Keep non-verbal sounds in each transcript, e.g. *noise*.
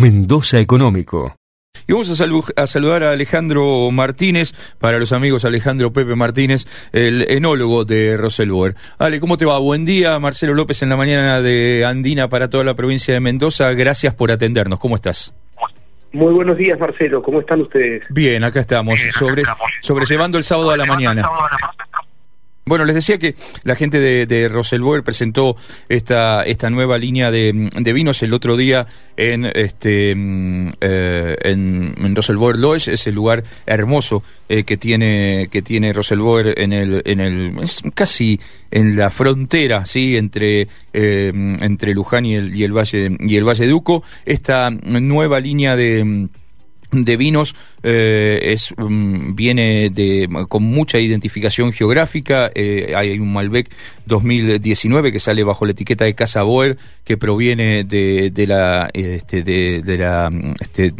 Mendoza Económico. Y vamos a, saludar a Alejandro Martínez, para los amigos Alejandro Pepe Martínez, el enólogo de Roselboer. Ale, ¿cómo te va? Buen día, Marcelo López en la mañana de Andina para toda la provincia de Mendoza. Gracias por atendernos. ¿Cómo estás? Muy buenos días, Marcelo. ¿Cómo están ustedes? Bien, acá estamos, sobre, sobrellevando el sábado a la mañana. Bueno, les decía que la gente de, de presentó esta, esta nueva línea de, vinos el otro día en, este, mm, eh, en, en Lodge, ese lugar hermoso eh, que tiene, que tiene en el, en el, es casi en la frontera, ¿sí? entre, eh, entre Luján y el, y el Valle, y el Valle Duco. Esta nueva línea de de vinos eh, es mm, viene de con mucha identificación geográfica eh, hay un Malbec 2019 que sale bajo la etiqueta de Casa Boer que proviene de, de la este, de, la este,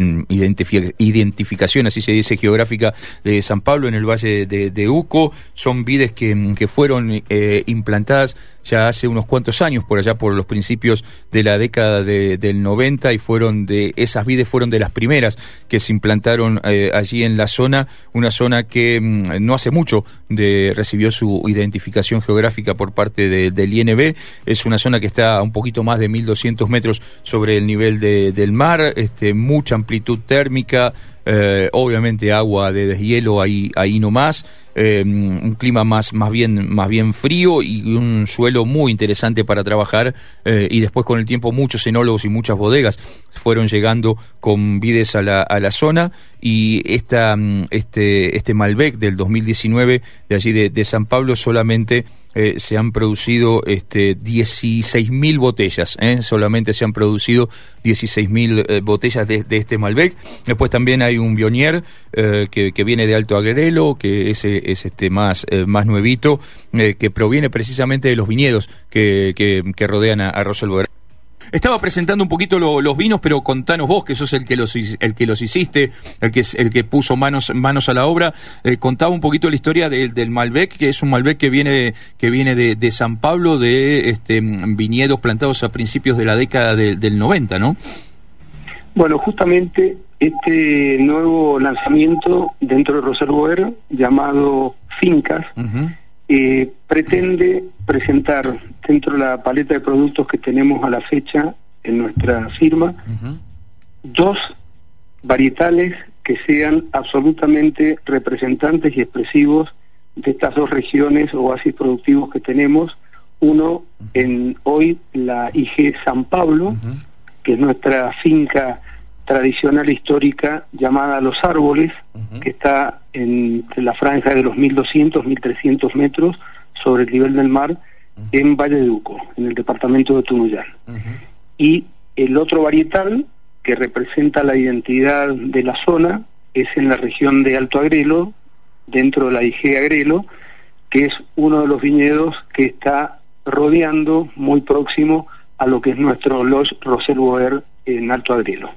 identificación así se dice geográfica de San Pablo en el valle de, Uco. Son vides que, que fueron eh, implantadas ya hace unos cuantos años, por allá por los principios de la década del 90, y fueron de, esas vides fueron de las primeras que se implantaron eh, allí en la zona, una zona que mm, no hace mucho de, recibió su identificación geográfica por parte del INB, es una zona que está a un poquito más de 1200 metros sobre el nivel del mar, este, mucha amplitud térmica, eh, obviamente agua de deshielo ahí, ahí nomás, eh, un clima más, más, bien, más bien frío y un suelo muy interesante para trabajar eh, y después con el tiempo muchos enólogos y muchas bodegas fueron llegando con vides a la, a la zona y esta, mm, este, este Malbec del 2019 de allí de, de San Pablo solamente eh, se han producido este, 16.000 botellas, solamente se han producido 16.000 eh, botellas de, este Malbec. Después también hay un Bionier que, que, viene de Alto Agrelo, que es, es este más, más nuevito, que proviene precisamente de los viñedos que, que, rodean a, a estaba presentando un poquito los vinos, pero contanos vos, que sos el que los, el que los hiciste, el que, el que puso manos, manos a la obra. Eh, contaba un poquito la historia del Malbec, que es un Malbec que viene, que viene de, San Pablo, de este, viñedos plantados a principios de la década del 90, ¿no? Bueno, justamente este nuevo lanzamiento dentro de Roserboer, llamado Fincas, eh, pretende presentar dentro de la paleta de productos que tenemos a la fecha en nuestra firma dos varietales que sean absolutamente representantes y expresivos de estas dos regiones o oasis productivos que tenemos. Uno en hoy la IG San Pablo, que es nuestra finca tradicional histórica llamada Los Árboles, que está en la franja de los 1200, 1300 metros sobre el nivel del mar en Valle de Uco, en el departamento de Tunuyán. Y el otro varietal que representa la identidad de la zona es en la región de Alto Agrelo, dentro de la IG Agrelo, que es uno de los viñedos que está rodeando muy próximo a lo que es nuestro Los Roselboer en Alto Agrelo.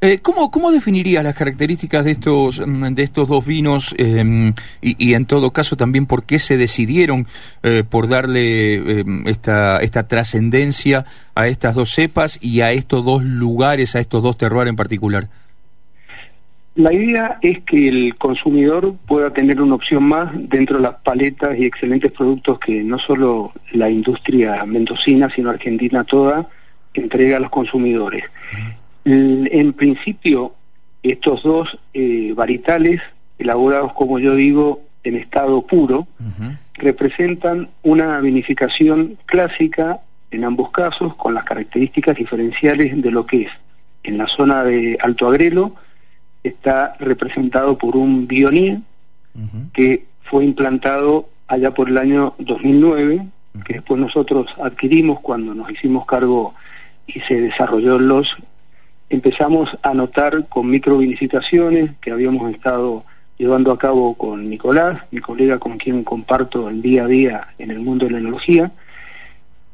Eh, ¿cómo, ¿Cómo definirías las características de estos, mm, de estos dos vinos em, y, en todo caso también por qué se decidieron eh, por darle em, esta, esta trascendencia a estas dos cepas y a estos dos lugares, a estos dos terroirs en particular? La idea es que el consumidor pueda tener una opción más dentro de las paletas y excelentes productos que no solo la industria mendocina, sino argentina toda entrega a los consumidores. En principio, estos dos eh, varietales, elaborados, como yo digo, en estado puro, representan una vinificación clásica en ambos casos, con las características diferenciales de lo que es. En la zona de Alto Agrelo está representado por un bionier que fue implantado allá por el año 2009, que después nosotros adquirimos cuando nos hicimos cargo y se desarrolló los empezamos a notar con microvinicitaciones que habíamos estado llevando a cabo con Nicolás, mi colega con quien comparto el día a día en el mundo de la enología,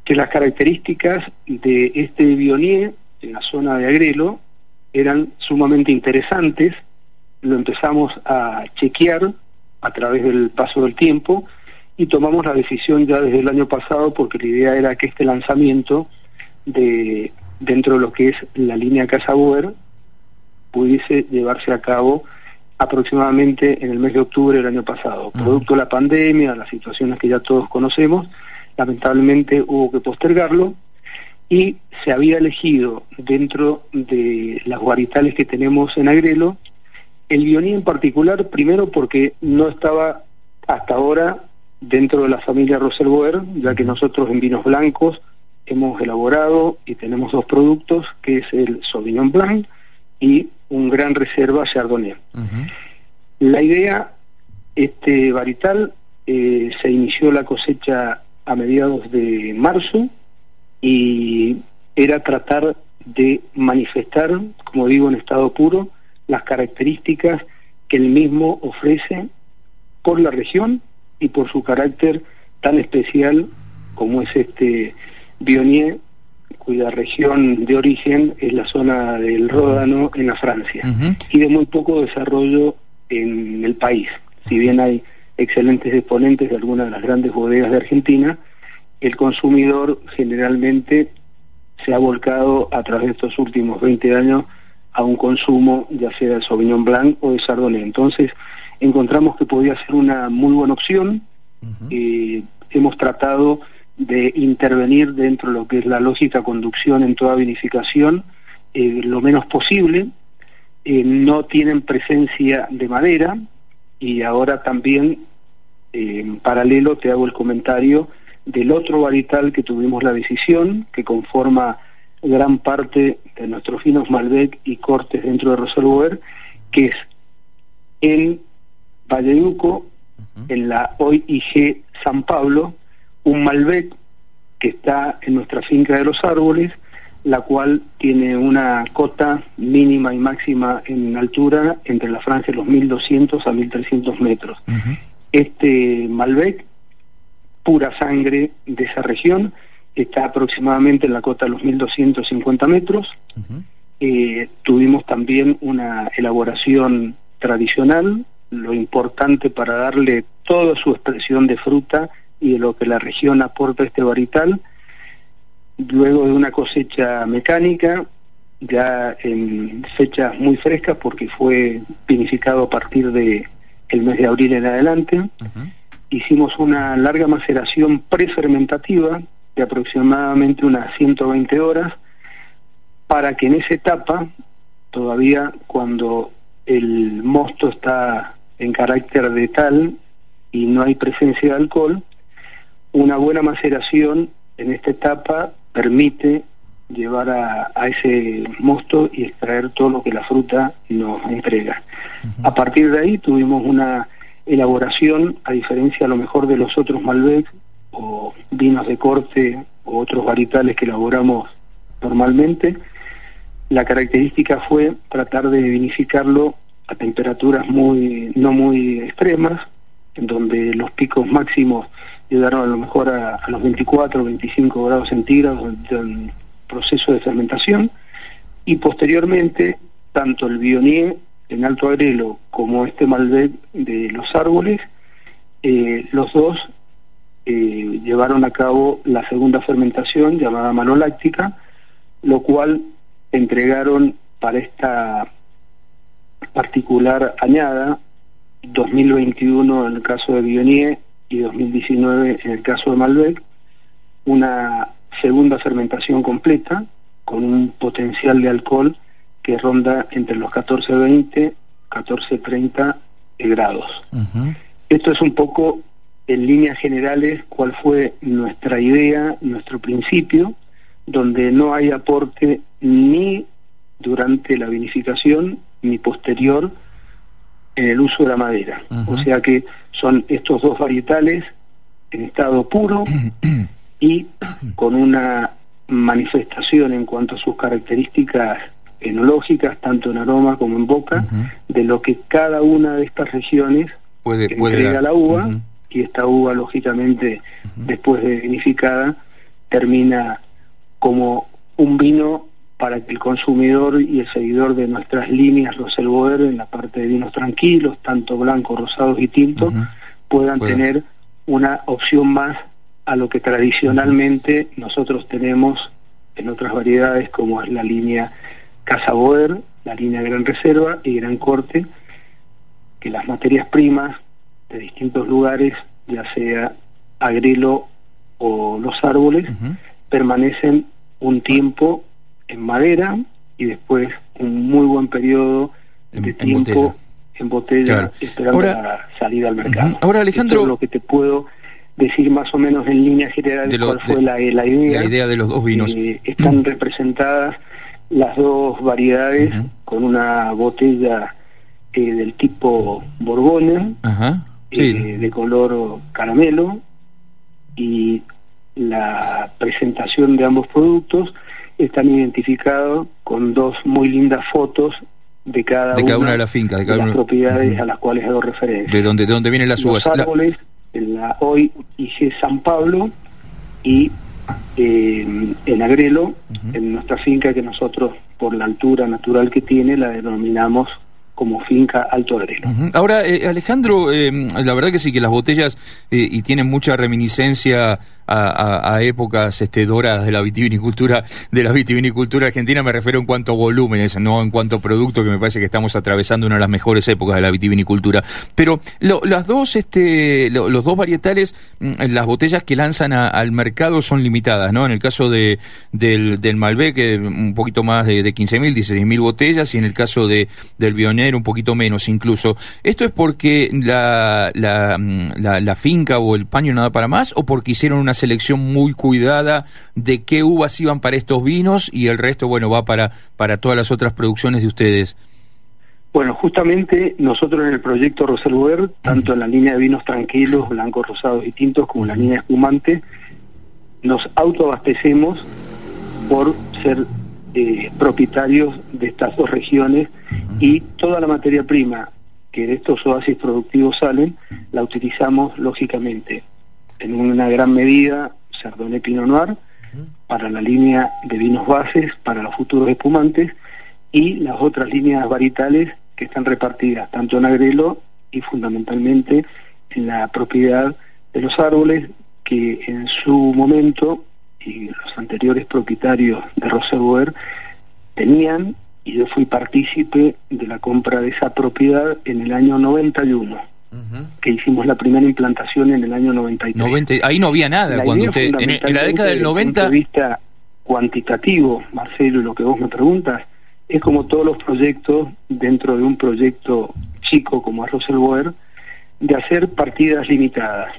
que las características de este bionier en la zona de Agrelo eran sumamente interesantes, lo empezamos a chequear a través del paso del tiempo y tomamos la decisión ya desde el año pasado porque la idea era que este lanzamiento de dentro de lo que es la línea Casa Boer pudiese llevarse a cabo aproximadamente en el mes de octubre del año pasado. Producto de la pandemia, las situaciones que ya todos conocemos, lamentablemente hubo que postergarlo y se había elegido dentro de las guaritales que tenemos en Agrelo el guioní en particular, primero porque no estaba hasta ahora dentro de la familia Roselboer, ya que nosotros en vinos blancos hemos elaborado y tenemos dos productos, que es el Sauvignon Blanc y un gran reserva Chardonnay. La idea, este varital, eh, se inició la cosecha a mediados de marzo y era tratar de manifestar, como digo, en estado puro, las características que el mismo ofrece por la región y por su carácter tan especial como es este Bionier, cuya región de origen es la zona del Ródano en la Francia, y de muy poco desarrollo en el país. Si bien hay excelentes exponentes de algunas de las grandes bodegas de Argentina, el consumidor generalmente se ha volcado a través de estos últimos 20 años a un consumo ya sea de Sauvignon Blanc o de Chardonnay. Entonces encontramos que podía ser una muy buena opción. Eh, hemos tratado de intervenir dentro de lo que es la lógica conducción en toda vinificación eh, lo menos posible. Eh, no tienen presencia de madera y ahora también en paralelo te hago el comentario del otro varital que tuvimos la decisión, que conforma gran parte de nuestros finos Malbec y cortes dentro de Roselboer, que es en Valleduco, en la OIG San Pablo, un Malbec que está en nuestra finca de los árboles, la cual tiene una cota mínima y máxima en altura entre la franja de los 1200 a 1300 metros. Este Malbec, pura sangre de esa región, está aproximadamente en la cota de los 1250 metros. Eh, tuvimos también una elaboración tradicional, lo importante para darle toda su expresión de fruta y de lo que la región aporta a este varital. Luego de una cosecha mecánica, ya en fechas muy frescas, porque fue vinificado a partir de el mes de abril en adelante, hicimos una larga maceración prefermentativa de aproximadamente unas 120 horas para que en esa etapa, todavía cuando el mosto está en carácter de tal y no hay presencia de alcohol, una buena maceración en esta etapa permite llevar a, ese mosto y extraer todo lo que la fruta nos entrega. A partir de ahí tuvimos una elaboración, a diferencia a lo mejor de los otros Malbec, o vinos de corte o otros varietales que elaboramos normalmente. La característica fue tratar de vinificarlo a temperaturas muy no muy extremas, en donde los picos máximos llegaron a lo mejor a, los 24 o 25 grados centígrados del proceso de fermentación. Y posteriormente tanto el Bionier en Alto Agrelo como este Malbec de los árboles, eh, los dos eh, llevaron a cabo la segunda fermentación llamada manoláctica, lo cual entregaron para esta particular añada 2021 en el caso de Bionier y 2019 en el caso de Malbec, una segunda fermentación completa con un potencial de alcohol que ronda entre los 14-20, 14-30 grados. Esto es un poco en líneas generales cuál fue nuestra idea, nuestro principio, donde no hay aporte ni durante la vinificación ni posterior en el uso de la madera. O sea que son estos dos varietales en estado puro y con una manifestación en cuanto a sus características enológicas, tanto en aroma como en boca, de lo que cada una de estas regiones puede, entrega la uva y esta uva, lógicamente, después de vinificada, termina como un vino para que el consumidor y el seguidor de nuestras líneas Roselboer en la parte de vinos tranquilos, tanto blancos, rosados y tintos, puedan tener una opción más a lo que tradicionalmente nosotros tenemos en otras variedades como es la línea Casa Boer, la línea Gran Reserva y Gran Corte, que las materias primas de distintos lugares, ya sea agrelo o los árboles, permanecen un tiempo en madera y después un muy buen periodo de tiempo en botella esperando la salida al mercado. Ahora, Alejandro... lo que te puedo decir más o menos en líneas generales cuál fue la, la, idea. La idea de los dos vinos. Eh, están representadas las dos variedades con una botella eh, del tipo Borgoña, eh, de color caramelo, y la presentación de ambos productos están identificados con dos muy lindas fotos de cada, una, de las fincas, de, las propiedades a las cuales hago referencia. De donde, de donde vienen las uvas. Los árboles, la hoy IG San Pablo y eh, en Agrelo, en nuestra finca que nosotros, por la altura natural que tiene, la denominamos como finca Alto Agrelo. Ahora, eh, Alejandro, eh, la verdad que sí, que las botellas eh, y tienen mucha reminiscencia a, épocas este, doradas de la vitivinicultura de la vitivinicultura argentina me refiero en cuanto a volúmenes no en cuanto a producto que me parece que estamos atravesando una de las mejores épocas de la vitivinicultura. Pero las dos este los dos varietales mm, las botellas que lanzan al mercado son limitadas no en el caso de del, Malbec un poquito más de, de 15.000 16.000 botellas y en el caso de del Bioner un poquito menos incluso. Esto es porque la, la, mm, la, la finca o el paño nada para más o porque hicieron una selección muy cuidada de qué uvas iban para estos vinos y el resto, bueno, va para, para todas las otras producciones de ustedes. Bueno, justamente nosotros en el proyecto Roselwer, tanto en la línea de vinos tranquilos, blancos, rosados y tintos, como en la línea espumante, nos autoabastecemos por ser eh, propietarios de estas dos regiones y toda la materia prima que de estos oasis productivos salen, la utilizamos lógicamente en una gran medida Chardonnay Pinot Noir para la línea de vinos bases, para los futuros espumantes y las otras líneas varietales que están repartidas tanto en agrelo y fundamentalmente en la propiedad de los árboles que en su momento y los anteriores propietarios de Roserboer tenían y yo fui partícipe de la compra de esa propiedad en el año 91 que hicimos la primera implantación en el año 93. ahí no había nada cuando usted, en, la década del 90... Desde el punto de vista cuantitativo, Marcelo, lo que vos me preguntas, es como todos los proyectos dentro de un proyecto chico como Arroz el Boer, de hacer partidas limitadas.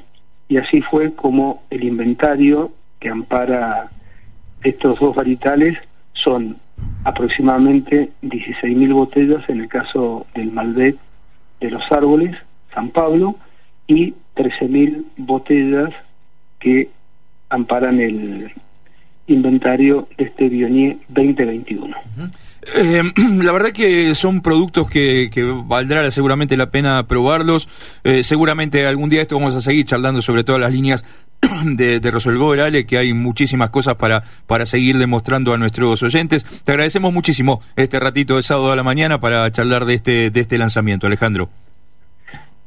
Y así fue como el inventario que ampara estos dos varietales son aproximadamente 16.000 botellas en el caso del Malbec de los árboles San Pablo y 13.000 botellas que amparan el inventario de este Bionier 2021. Eh, *clears throat* la verdad que son productos que, valdrá seguramente la pena probarlos. Eh, seguramente algún día esto vamos a seguir charlando sobre todas las líneas *clears throat* de, de Rosolgo que hay muchísimas cosas para, para seguir demostrando a nuestros oyentes. Te agradecemos muchísimo este ratito de sábado a la mañana para charlar de este, de este lanzamiento, Alejandro.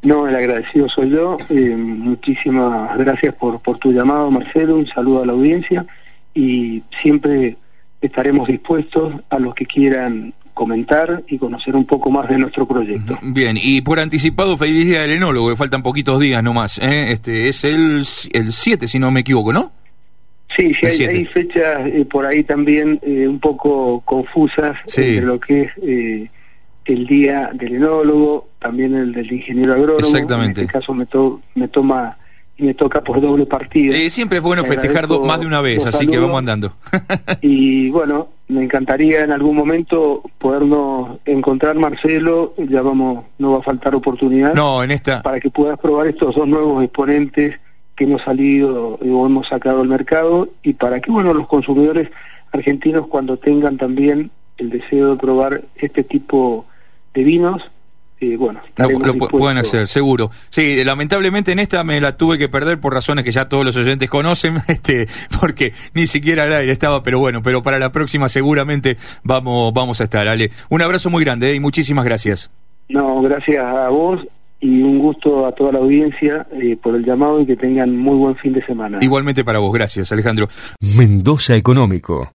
No, el agradecido soy yo. Eh, muchísimas gracias por, por tu llamado, Marcelo. Un saludo a la audiencia y siempre estaremos dispuestos a los que quieran comentar y conocer un poco más de nuestro proyecto. Bien, y por anticipado, feliz día del enólogo, que faltan poquitos días nomás. ¿eh? Este Es el 7, si no me equivoco, ¿no? Sí, sí hay, fechas eh, por ahí también eh, un poco confusas entre lo que es el día del enólogo, también el del ingeniero agrónomo. Exactamente. En este caso me, me toma y me toca por doble partido. Eh, siempre es bueno festejar más de una vez, así que vamos andando. *laughs* y bueno, me encantaría en algún momento podernos encontrar, Marcelo, ya vamos, no va a faltar oportunidad. No, en esta. Para que puedas probar estos dos nuevos exponentes que hemos salido o hemos sacado al mercado y para que, bueno, los consumidores argentinos cuando tengan también el deseo de probar este tipo de vinos. Eh, bueno, lo, pueden hacer, seguro. Sí, lamentablemente en esta me la tuve que perder por razones que ya todos los oyentes conocen, *laughs* este, porque ni siquiera al aire estaba, pero bueno, pero para la próxima seguramente vamos, vamos a estar. Ale, un abrazo muy grande eh, y muchísimas gracias. No, gracias a vos y un gusto a toda la audiencia eh, por el llamado y que tengan muy buen fin de semana. Igualmente para vos, gracias Alejandro. Mendoza Económico.